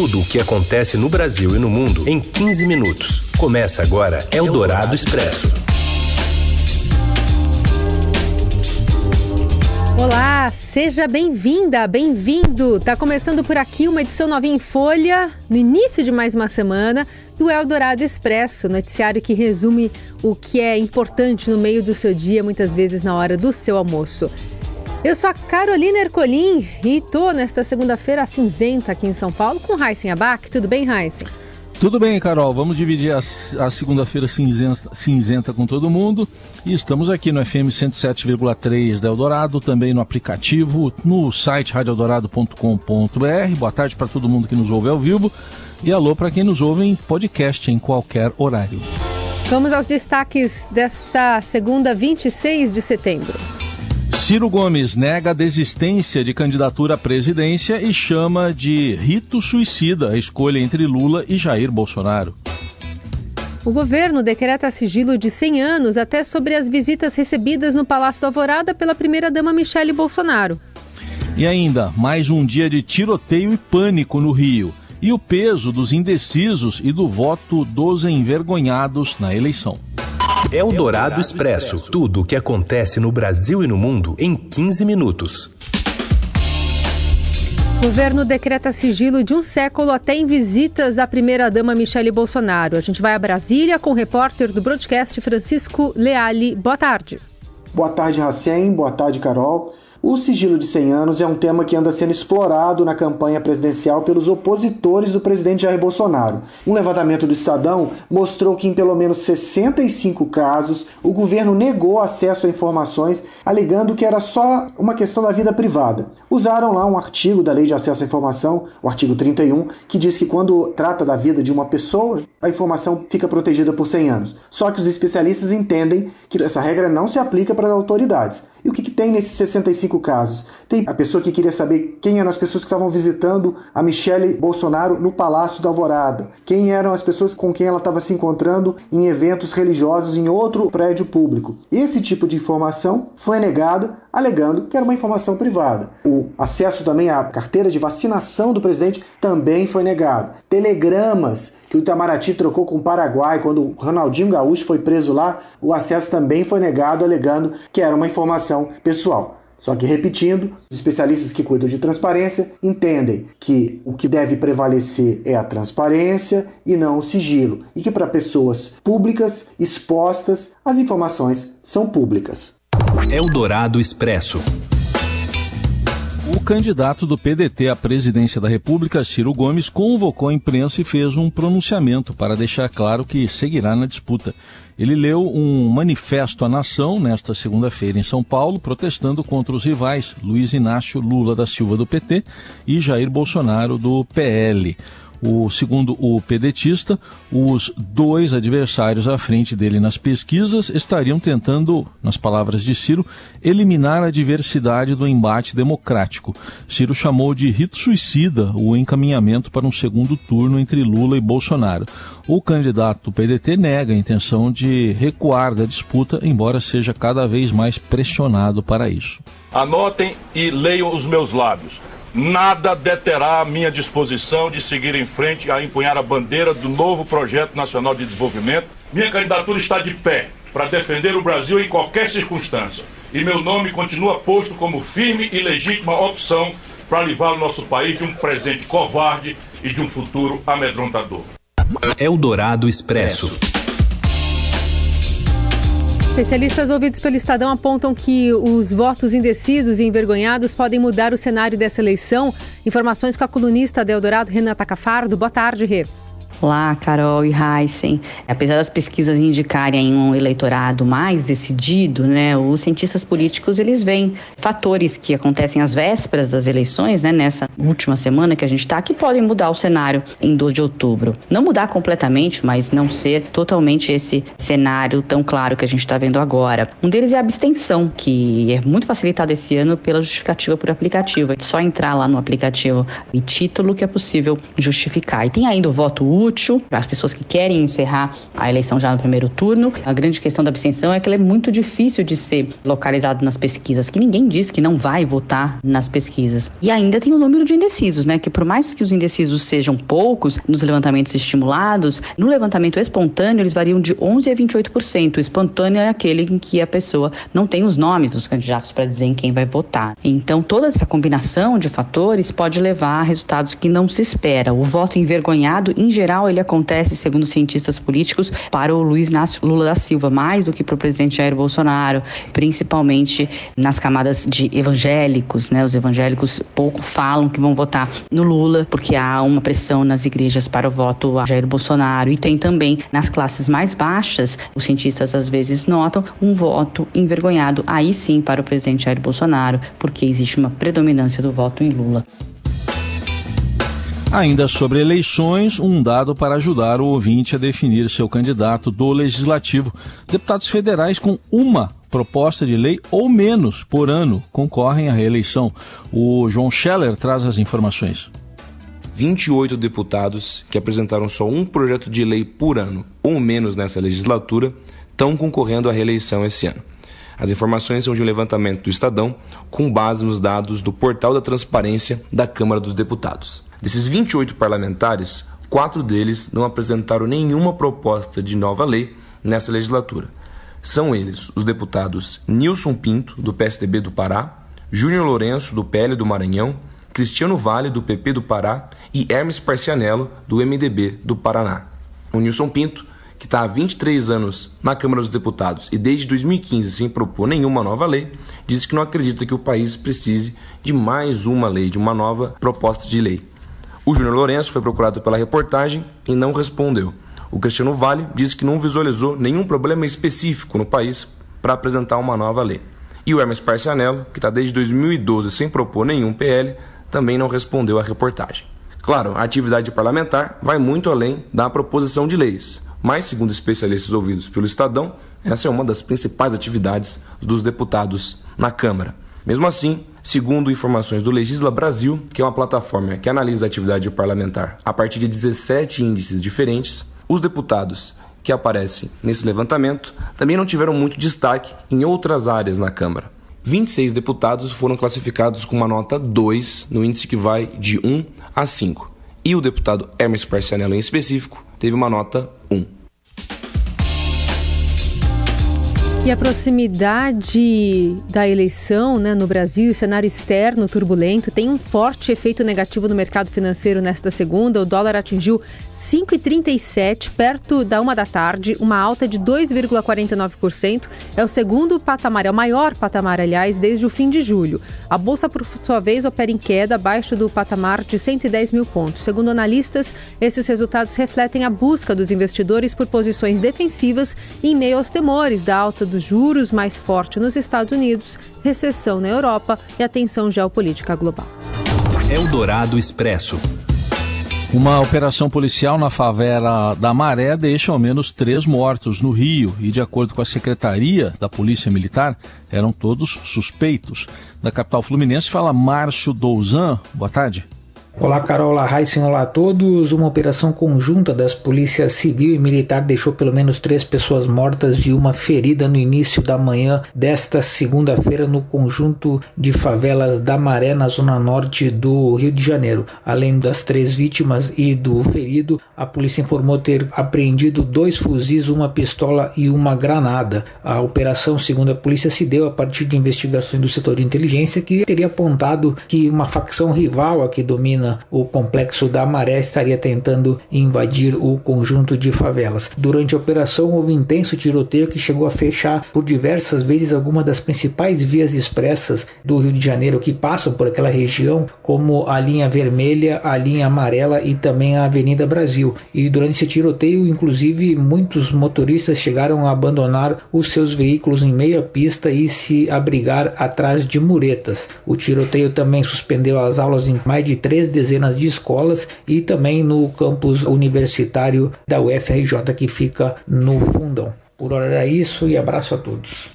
Tudo o que acontece no Brasil e no mundo em 15 minutos. Começa agora Eldorado Expresso. Olá, seja bem-vinda, bem-vindo. Tá começando por aqui uma edição novinha em folha, no início de mais uma semana, do Eldorado Expresso, noticiário que resume o que é importante no meio do seu dia, muitas vezes na hora do seu almoço. Eu sou a Carolina Ercolim e tô nesta segunda-feira cinzenta aqui em São Paulo com Raíssen Abac. Tudo bem, Raíssen? Tudo bem, Carol. Vamos dividir a, a segunda-feira cinzenta, cinzenta, com todo mundo. E estamos aqui no FM 107,3 da Eldorado, também no aplicativo, no site radioeldorado.com.br. Boa tarde para todo mundo que nos ouve ao vivo. E alô para quem nos ouve em podcast em qualquer horário. Vamos aos destaques desta segunda, 26 de setembro. Ciro Gomes nega a desistência de candidatura à presidência e chama de rito suicida a escolha entre Lula e Jair Bolsonaro. O governo decreta sigilo de 100 anos até sobre as visitas recebidas no Palácio do Alvorada pela primeira-dama Michele Bolsonaro. E ainda, mais um dia de tiroteio e pânico no Rio. E o peso dos indecisos e do voto dos envergonhados na eleição. Eldorado Expresso. Tudo o que acontece no Brasil e no mundo em 15 minutos. O governo decreta sigilo de um século até em visitas à primeira-dama Michele Bolsonaro. A gente vai a Brasília com o repórter do broadcast Francisco Leali. Boa tarde. Boa tarde, Racem. Boa tarde, Carol. O sigilo de 100 anos é um tema que anda sendo explorado na campanha presidencial pelos opositores do presidente Jair Bolsonaro. Um levantamento do Estadão mostrou que em pelo menos 65 casos o governo negou acesso a informações, alegando que era só uma questão da vida privada. Usaram lá um artigo da Lei de Acesso à Informação, o artigo 31, que diz que quando trata da vida de uma pessoa, a informação fica protegida por 100 anos. Só que os especialistas entendem que essa regra não se aplica para as autoridades. E o que, que, tem nesses 65 casos? Tem a pessoa que queria saber quem eram as pessoas que estavam visitando a Michelle Bolsonaro no Palácio da Alvorada, quem eram as pessoas com quem ela estava se encontrando em eventos religiosos em outro prédio público. Esse tipo de informação foi negado, alegando que era uma informação privada. O acesso também à carteira de vacinação do presidente também foi negado. Telegramas que o Itamaraty trocou com o Paraguai quando o Ronaldinho Gaúcho foi preso lá, o acesso também foi negado, alegando que era uma informação pessoal. Só que, repetindo, os especialistas que cuidam de transparência entendem que o que deve prevalecer é a transparência e não o sigilo, e que para pessoas públicas, expostas, as informações são públicas. Eldorado Expresso. O candidato do PDT à presidência da República, Ciro Gomes, convocou a imprensa e fez um pronunciamento para deixar claro que seguirá na disputa. Ele leu um manifesto à nação nesta segunda-feira em São Paulo, protestando contra os rivais Luiz Inácio Lula da Silva do PT e Jair Bolsonaro do PL. O segundo o pedetista, os dois adversários à frente dele nas pesquisas estariam tentando, nas palavras de Ciro, eliminar a diversidade do embate democrático. Ciro chamou de rito suicida o encaminhamento para um segundo turno entre Lula e Bolsonaro. O candidato do PDT nega a intenção de recuar da disputa, embora seja cada vez mais pressionado para isso. Anotem e leiam os meus lábios. Nada deterá a minha disposição de seguir em frente a empunhar a bandeira do novo projeto nacional de desenvolvimento. Minha candidatura está de pé para defender o Brasil em qualquer circunstância. E meu nome continua posto como firme e legítima opção para livrar o nosso país de um presente covarde e de um futuro amedrontador. Eldorado Expresso. Especialistas ouvidos pelo Estadão apontam que os votos indecisos e envergonhados podem mudar o cenário dessa eleição. Informações com a colunista da Eldorado, Renata Cafardo. Boa tarde, Rê. Olá, Carol e Heisen. Apesar das pesquisas indicarem um eleitorado mais decidido, né, os cientistas políticos eles veem fatores que acontecem às vésperas das eleições, né, nessa última semana que a gente está, que podem mudar o cenário em 2 de outubro. Não mudar completamente, mas não ser totalmente esse cenário tão claro que a gente está vendo agora. Um deles é a abstenção, que é muito facilitada esse ano pela justificativa por aplicativo. É só entrar lá no aplicativo e título que é possível justificar. E tem ainda o voto útil útil para as pessoas que querem encerrar a eleição já no primeiro turno. A grande questão da abstenção é que ela é muito difícil de ser localizado nas pesquisas, que ninguém diz que não vai votar nas pesquisas. E ainda tem o número de indecisos, né? Que por mais que os indecisos sejam poucos nos levantamentos estimulados, no levantamento espontâneo eles variam de 11 a 28%. O espontâneo é aquele em que a pessoa não tem os nomes dos candidatos para dizer em quem vai votar. Então toda essa combinação de fatores pode levar a resultados que não se espera. O voto envergonhado, em geral, ele acontece, segundo cientistas políticos, para o Luiz Inácio Lula da Silva, mais do que para o presidente Jair Bolsonaro, principalmente nas camadas de evangélicos, né? Os evangélicos pouco falam que vão votar no Lula, porque há uma pressão nas igrejas para o voto a Jair Bolsonaro. E tem também nas classes mais baixas, os cientistas às vezes notam um voto envergonhado, aí sim para o presidente Jair Bolsonaro, porque existe uma predominância do voto em Lula. Ainda sobre eleições, um dado para ajudar o ouvinte a definir seu candidato do legislativo. Deputados federais com uma proposta de lei ou menos por ano concorrem à reeleição. O João Scheller traz as informações. 28 deputados que apresentaram só um projeto de lei por ano ou menos nessa legislatura estão concorrendo à reeleição esse ano. As informações são de um levantamento do Estadão, com base nos dados do Portal da Transparência da Câmara dos Deputados. Desses 28 parlamentares, quatro deles não apresentaram nenhuma proposta de nova lei nessa legislatura. São eles os deputados Nilson Pinto, do PSDB do Pará, Júnior Lourenço, do PL do Maranhão, Cristiano Vale, do PP do Pará e Hermes Parcianello, do MDB do Paraná. O Nilson Pinto, que está há 23 anos na Câmara dos Deputados e desde 2015 sem propor nenhuma nova lei, disse que não acredita que o país precise de mais uma lei, de uma nova proposta de lei. O Júnior Lourenço foi procurado pela reportagem e não respondeu. O Cristiano Vale disse que não visualizou nenhum problema específico no país para apresentar uma nova lei. E o Hermes Parcianello, que está desde 2012 sem propor nenhum PL, também não respondeu à reportagem. Claro, a atividade parlamentar vai muito além da proposição de leis, mas, segundo especialistas ouvidos pelo Estadão, essa é uma das principais atividades dos deputados na Câmara. Mesmo assim, segundo informações do Legisla Brasil, que é uma plataforma que analisa a atividade parlamentar a partir de 17 índices diferentes, os deputados que aparecem nesse levantamento também não tiveram muito destaque em outras áreas na Câmara. 26 deputados foram classificados com uma nota 2 no índice que vai de 1 a 5. E o deputado Hermes Parcianello, em específico, teve uma nota E a proximidade da eleição né, no Brasil, o cenário externo turbulento, tem um forte efeito negativo no mercado financeiro nesta segunda. O dólar atingiu 5,37, perto da uma da tarde, uma alta de 2,49%. É o segundo patamar, é o maior patamar, aliás, desde o fim de julho. A bolsa, por sua vez, opera em queda, abaixo do patamar de 110 mil pontos. Segundo analistas, esses resultados refletem a busca dos investidores por posições defensivas em meio aos temores da alta dos juros mais forte nos Estados Unidos, recessão na Europa e a tensão geopolítica global. Eldorado Expresso. Uma operação policial na favela da Maré deixa ao menos três mortos no Rio e, de acordo com a Secretaria da Polícia Militar, eram todos suspeitos. Da capital fluminense fala Márcio Douzan. Boa tarde. Olá, Carol, olá, olá a todos. Uma operação conjunta das polícias civil e militar deixou pelo menos três pessoas mortas e uma ferida no início da manhã desta segunda-feira no conjunto de favelas da Maré, na zona norte do Rio de Janeiro. Além das três vítimas e do ferido, a polícia informou ter apreendido dois fuzis, uma pistola e uma granada. A operação, segundo a polícia, se deu a partir de investigações do setor de inteligência que teria apontado que uma facção rival a que domina o complexo da Maré estaria tentando invadir o conjunto de favelas. Durante a operação houve intenso tiroteio que chegou a fechar por diversas vezes algumas das principais vias expressas do Rio de Janeiro que passam por aquela região, como a linha vermelha, a linha amarela e também a Avenida Brasil. E durante esse tiroteio, inclusive, muitos motoristas chegaram a abandonar os seus veículos em meia pista e se abrigar atrás de muretas. O tiroteio também suspendeu as aulas em mais de três dezenas de escolas e também no campus universitário da UFRJ que fica no Fundão. Por hora era isso e abraço a todos.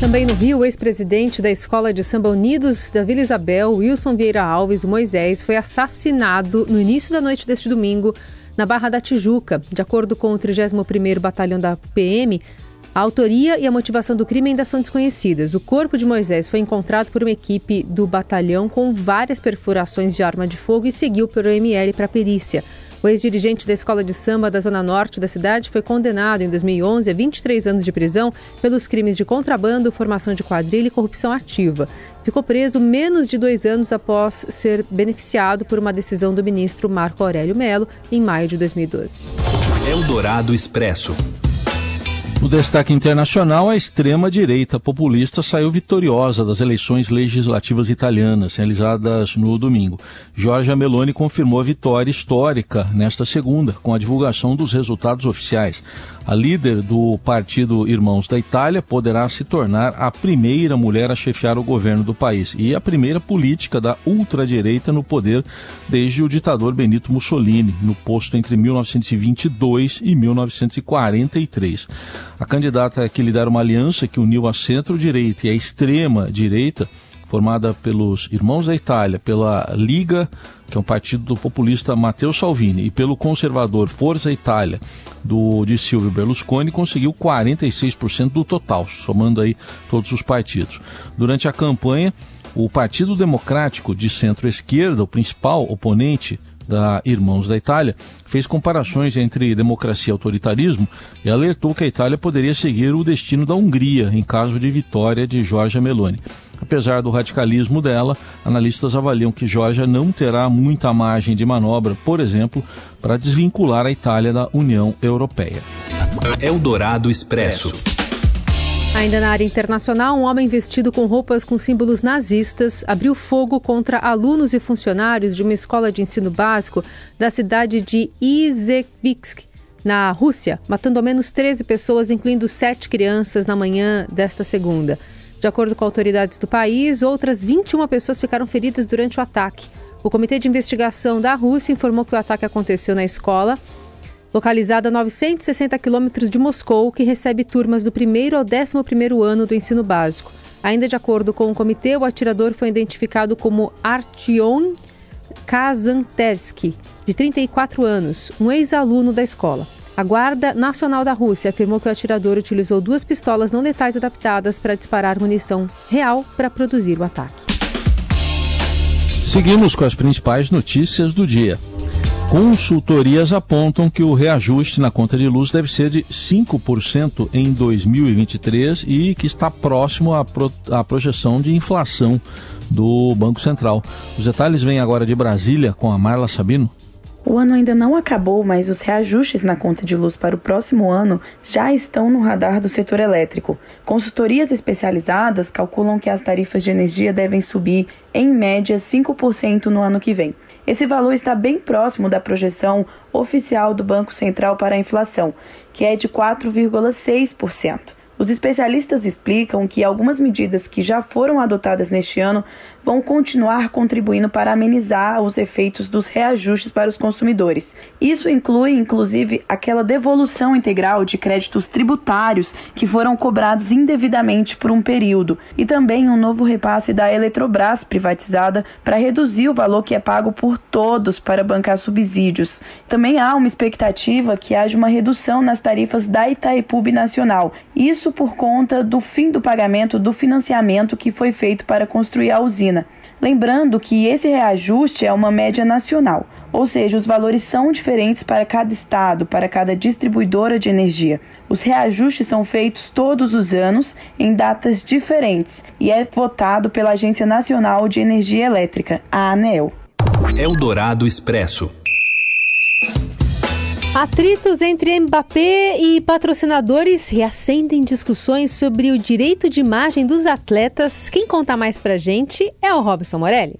Também no Rio, o ex-presidente da Escola de Samba Unidos da Vila Isabel, Wilson Vieira Alves, Moisés, foi assassinado no início da noite deste domingo na Barra da Tijuca. De acordo com o 31º Batalhão da PM, a autoria e a motivação do crime ainda são desconhecidas. O corpo de Moisés foi encontrado por uma equipe do batalhão com várias perfurações de arma de fogo e seguiu pelo ML para a perícia. O ex-dirigente da escola de samba da zona norte da cidade foi condenado em 2011 a 23 anos de prisão pelos crimes de contrabando, formação de quadrilha e corrupção ativa. Ficou preso menos de dois anos após ser beneficiado por uma decisão do ministro Marco Aurélio Melo em maio de 2012. Eldorado Expresso. No destaque internacional, a extrema-direita populista saiu vitoriosa das eleições legislativas italianas, realizadas no domingo. Giorgia Meloni confirmou a vitória histórica nesta segunda, com a divulgação dos resultados oficiais. A líder do partido Irmãos da Itália poderá se tornar a primeira mulher a chefiar o governo do país e a primeira política da ultradireita no poder desde o ditador Benito Mussolini, no posto entre 1922 e 1943. A candidata que lidera uma aliança que uniu a centro-direita e a extrema-direita formada pelos Irmãos da Itália, pela Liga, que é um partido do populista Matteo Salvini, e pelo conservador Forza Itália, do de Silvio Berlusconi, conseguiu 46% do total, somando aí todos os partidos. Durante a campanha, o Partido Democrático de centro-esquerda, o principal oponente da Irmãos da Itália, fez comparações entre democracia e autoritarismo e alertou que a Itália poderia seguir o destino da Hungria em caso de vitória de Giorgia Meloni. Apesar do radicalismo dela, analistas avaliam que Georgia não terá muita margem de manobra, por exemplo, para desvincular a Itália da União Europeia. Eldorado Expresso. Ainda na área internacional, um homem vestido com roupas com símbolos nazistas abriu fogo contra alunos e funcionários de uma escola de ensino básico da cidade de Izhevsk, na Rússia, matando ao menos 13 pessoas, incluindo sete crianças, na manhã desta segunda. De acordo com autoridades do país, outras 21 pessoas ficaram feridas durante o ataque. O Comitê de Investigação da Rússia informou que o ataque aconteceu na escola, localizada a 960 quilômetros de Moscou, que recebe turmas do primeiro ao 11 primeiro ano do ensino básico. Ainda de acordo com o comitê, o atirador foi identificado como Artyom Kazantersky, de 34 anos, um ex-aluno da escola. A Guarda Nacional da Rússia afirmou que o atirador utilizou duas pistolas não letais adaptadas para disparar munição real para produzir o ataque. Seguimos com as principais notícias do dia. Consultorias apontam que o reajuste na conta de luz deve ser de 5% em 2023 e que está próximo à, pro, à projeção de inflação do Banco Central. Os detalhes vêm agora de Brasília com a Marla Sabino. O ano ainda não acabou, mas os reajustes na conta de luz para o próximo ano já estão no radar do setor elétrico. Consultorias especializadas calculam que as tarifas de energia devem subir, em média, 5% no ano que vem. Esse valor está bem próximo da projeção oficial do Banco Central para a inflação, que é de 4,6%. Os especialistas explicam que algumas medidas que já foram adotadas neste ano vão continuar contribuindo para amenizar os efeitos dos reajustes para os consumidores. Isso inclui, inclusive, aquela devolução integral de créditos tributários que foram cobrados indevidamente por um período e também um novo repasse da Eletrobras privatizada para reduzir o valor que é pago por todos para bancar subsídios. Também há uma expectativa que haja uma redução nas tarifas da Itaipu Nacional. Isso por conta do fim do pagamento do financiamento que foi feito para construir a usina Lembrando que esse reajuste é uma média nacional, ou seja, os valores são diferentes para cada estado, para cada distribuidora de energia. Os reajustes são feitos todos os anos em datas diferentes e é votado pela Agência Nacional de Energia Elétrica, a ANEEL. Eldorado Expresso. Atritos entre Mbappé e patrocinadores reacendem discussões sobre o direito de imagem dos atletas. Quem conta mais pra gente é o Robson Morelli.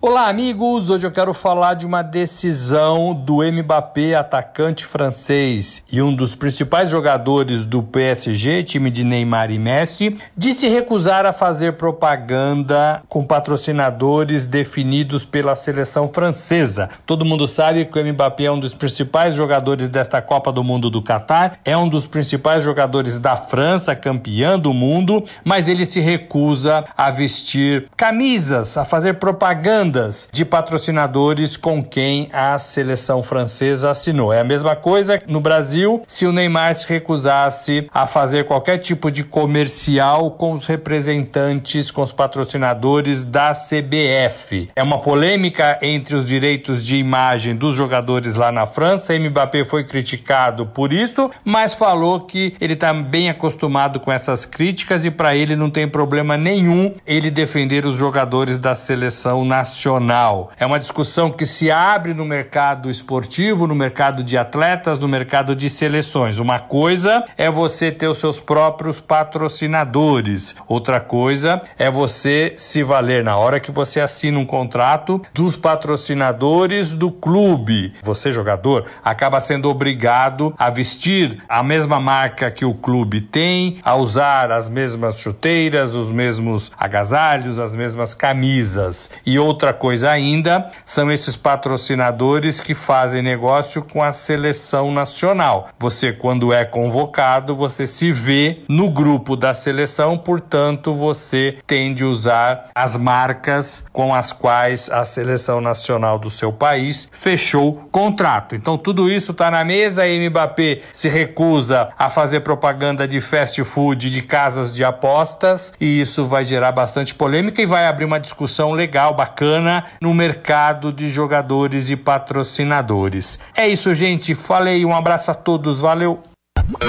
Olá, amigos! Hoje eu quero falar de uma decisão do Mbappé, atacante francês e um dos principais jogadores do PSG, time de Neymar e Messi, de se recusar a fazer propaganda com patrocinadores definidos pela seleção francesa. Todo mundo sabe que o Mbappé é um dos principais jogadores desta Copa do Mundo do Catar, é um dos principais jogadores da França, campeã do mundo, mas ele se recusa a vestir camisas, a fazer propaganda de patrocinadores com quem a seleção francesa assinou. É a mesma coisa no Brasil se o Neymar se recusasse a fazer qualquer tipo de comercial com os representantes, com os patrocinadores da CBF. É uma polêmica entre os direitos de imagem dos jogadores lá na França. Mbappé foi criticado por isso, mas falou que ele está bem acostumado com essas críticas e para ele não tem problema nenhum ele defender os jogadores da seleção nacional nacional. É uma discussão que se abre no mercado esportivo, no mercado de atletas, no mercado de seleções. Uma coisa é você ter os seus próprios patrocinadores, outra coisa é você se valer na hora que você assina um contrato dos patrocinadores do clube. Você, jogador, acaba sendo obrigado a vestir a mesma marca que o clube tem, a usar as mesmas chuteiras, os mesmos agasalhos, as mesmas camisas. E outra Outra coisa ainda são esses patrocinadores que fazem negócio com a seleção nacional. Você, quando é convocado, você se vê no grupo da seleção, portanto, você tem de usar as marcas com as quais a seleção nacional do seu país fechou contrato. Então, tudo isso está na mesa. A Mbappé se recusa a fazer propaganda de fast food, de casas de apostas, e isso vai gerar bastante polêmica e vai abrir uma discussão legal, bacana no mercado de jogadores e patrocinadores. É isso, gente. Falei, um abraço a todos, valeu.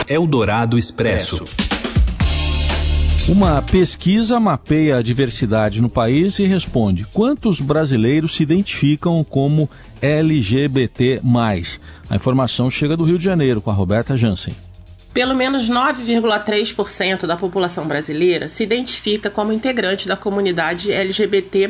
Eldorado Expresso. Uma pesquisa mapeia a diversidade no país e responde: quantos brasileiros se identificam como LGBT? A informação chega do Rio de Janeiro com a Roberta Jansen. Pelo menos 9,3% da população brasileira se identifica como integrante da comunidade LGBT,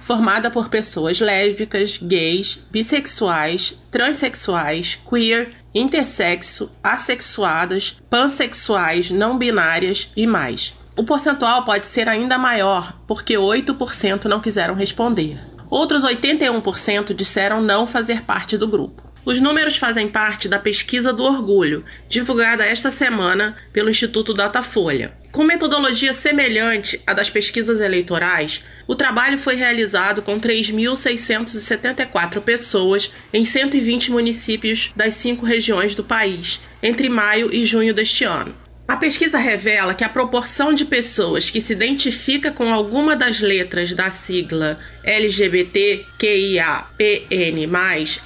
formada por pessoas lésbicas, gays, bissexuais, transexuais, queer, intersexo, assexuadas, pansexuais, não binárias e mais. O percentual pode ser ainda maior, porque 8% não quiseram responder. Outros 81% disseram não fazer parte do grupo. Os números fazem parte da pesquisa do orgulho, divulgada esta semana pelo Instituto Datafolha. Com metodologia semelhante à das pesquisas eleitorais, o trabalho foi realizado com 3.674 pessoas em 120 municípios das cinco regiões do país, entre maio e junho deste ano. A pesquisa revela que a proporção de pessoas que se identifica com alguma das letras da sigla LGBTQIAPN+,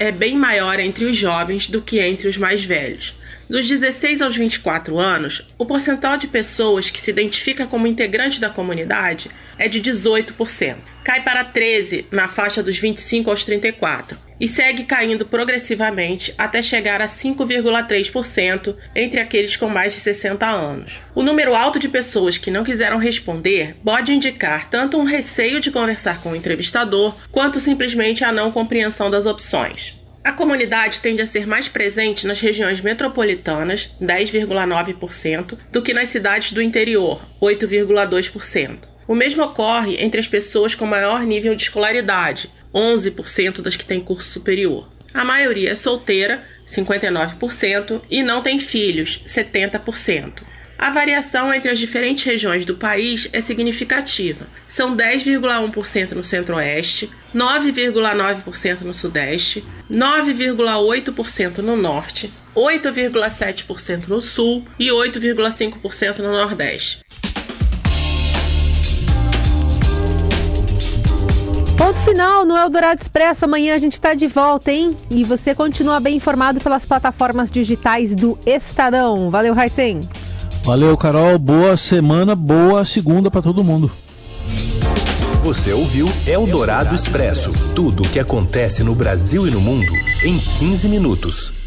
é bem maior entre os jovens do que entre os mais velhos. Dos 16 aos 24 anos, o percentual de pessoas que se identifica como integrante da comunidade é de 18%. Cai para 13 na faixa dos 25 aos 34 e segue caindo progressivamente até chegar a 5,3% entre aqueles com mais de 60 anos. O número alto de pessoas que não quiseram responder pode indicar tanto um receio de conversar com o entrevistador, quanto simplesmente a não compreensão das opções. A comunidade tende a ser mais presente nas regiões metropolitanas, 10,9%, do que nas cidades do interior, 8,2%. O mesmo ocorre entre as pessoas com maior nível de escolaridade, 11% das que têm curso superior. A maioria é solteira, 59%, e não tem filhos, 70%. A variação entre as diferentes regiões do país é significativa. São 10,1% no Centro-Oeste, 9,9% no Sudeste, 9,8% no Norte, 8,7% no Sul e 8,5% no Nordeste. Ponto final no Eldorado Expresso. Amanhã a gente está de volta, hein? E você continua bem informado pelas plataformas digitais do Estadão. Valeu, Raicen. Valeu, Carol. Boa semana, boa segunda para todo mundo. Você ouviu Eldorado Expresso tudo o que acontece no Brasil e no mundo em 15 minutos.